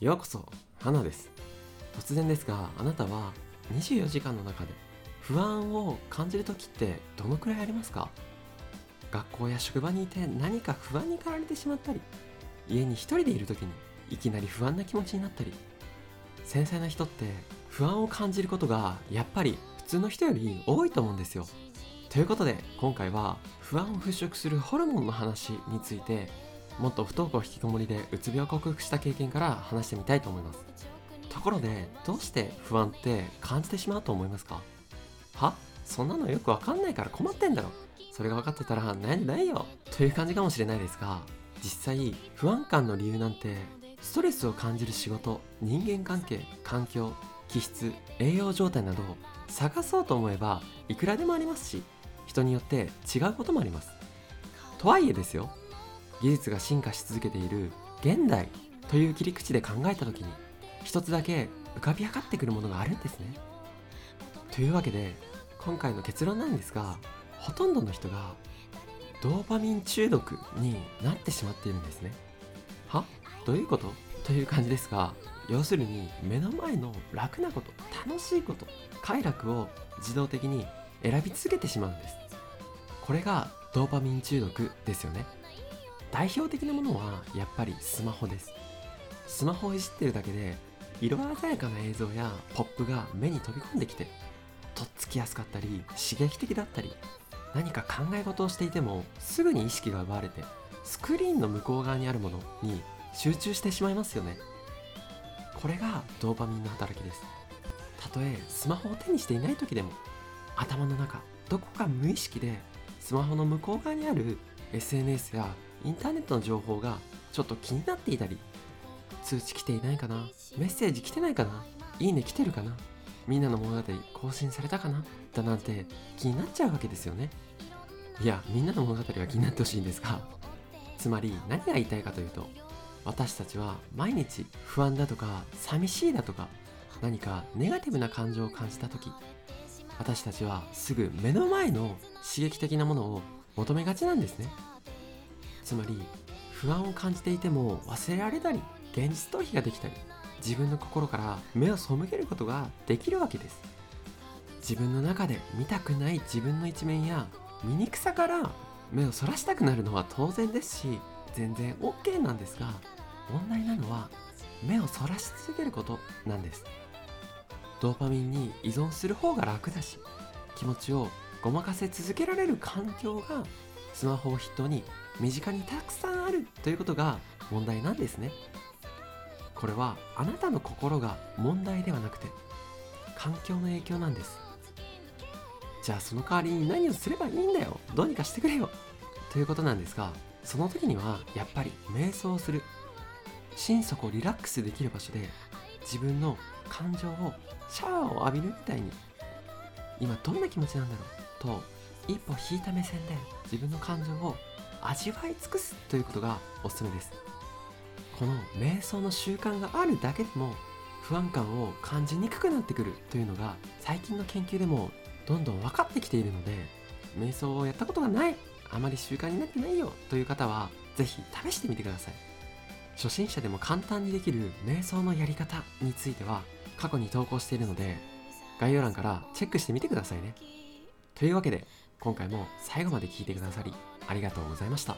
ようこそ花です。突然ですがあなたは24時間の中で不安を感じる時ってどのくらいありますか？学校や職場にいて何か不安に駆られてしまったり家に一人でいる時にいきなり不安な気持ちになったり繊細な人って不安を感じることがやっぱり普通の人より多いと思うんですよ。ということで今回は不安を払拭するホルモンの話についてもっと不登校引きこもりでうつ病を克服した経験から話してみたいと思います。ところでどうして不安って感じてしまうと思いますか？は？そんなのよくわかんないから困ってんだろそれが分かってたら悩んでないよ。という感じかもしれないですが実際不安感の理由なんてストレスを感じる仕事人間関係環境気質栄養状態など探そうと思えばいくらでもありますし人によって違うこともあります。とはいえですよ。技術が進化し続けている現代という切り口で考えた時に一つだけ浮かび上がってくるものがあるんですね。というわけで今回の結論なんですがほとんどの人がドーパミン中毒になってしまっているんですね。は？どういうこと？という感じですが要するに目の前の楽なこと楽しいこと快楽を自動的に選び続けてしまうんです。これがドーパミン中毒ですよね。代表的なものはやっぱりスマホです。スマホをいじってるだけで色鮮やかな映像やポップが目に飛び込んできてとっつきやすかったり刺激的だったり何か考え事をしていてもすぐに意識が奪われてスクリーンの向こう側にあるものに集中してしまいますよね。これがドーパミンの働きです。たとえスマホを手にしていない時でも頭の中どこか無意識でスマホの向こう側にある SNS やインターネットの情報がちょっと気になっていたり通知来ていないかな？メッセージ来てないかな？いいね来てるかな？みんなの物語更新されたかな？だなんて気になっちゃうわけですよね。いやみんなの物語は気になってほしいんですがつまり何が言いたいかというと私たちは毎日不安だとか寂しいだとか何かネガティブな感情を感じた時私たちはすぐ目の前の刺激的なものを求めがちなんですね。つまり不安を感じていても忘れられたり現実逃避ができたり自分の心から目を背けることができるわけです。自分の中で見たくない自分の一面や醜さから目をそらしたくなるのは当然ですし全然 OK なんですが問題なのは目をそらし続けることなんです。ドーパミンに依存する方が楽だし気持ちをごまかせ続けられる環境がスマホを筆頭に身近にたくさんあるということが問題なんですね。これはあなたの心が問題ではなくて環境の影響なんです。じゃあその代わりに何をすればいいんだよ。どうにかしてくれよ。ということなんですがその時にはやっぱり瞑想する。心底リラックスできる場所で自分の感情をシャワーを浴びるみたいに。今どんな気持ちなんだろう。と一歩引いた目線で自分の感情を味わい尽くすということがおすすめです。この瞑想の習慣があるだけでも不安感を感じにくくなってくるというのが最近の研究でもどんどん分かってきているので瞑想をやったことがないあまり習慣になってないよという方は是非試してみてください。初心者でも簡単にできる瞑想のやり方については過去に投稿しているので概要欄からチェックしてみてくださいね。というわけで今回も最後まで聞いてくださりありがとうございました。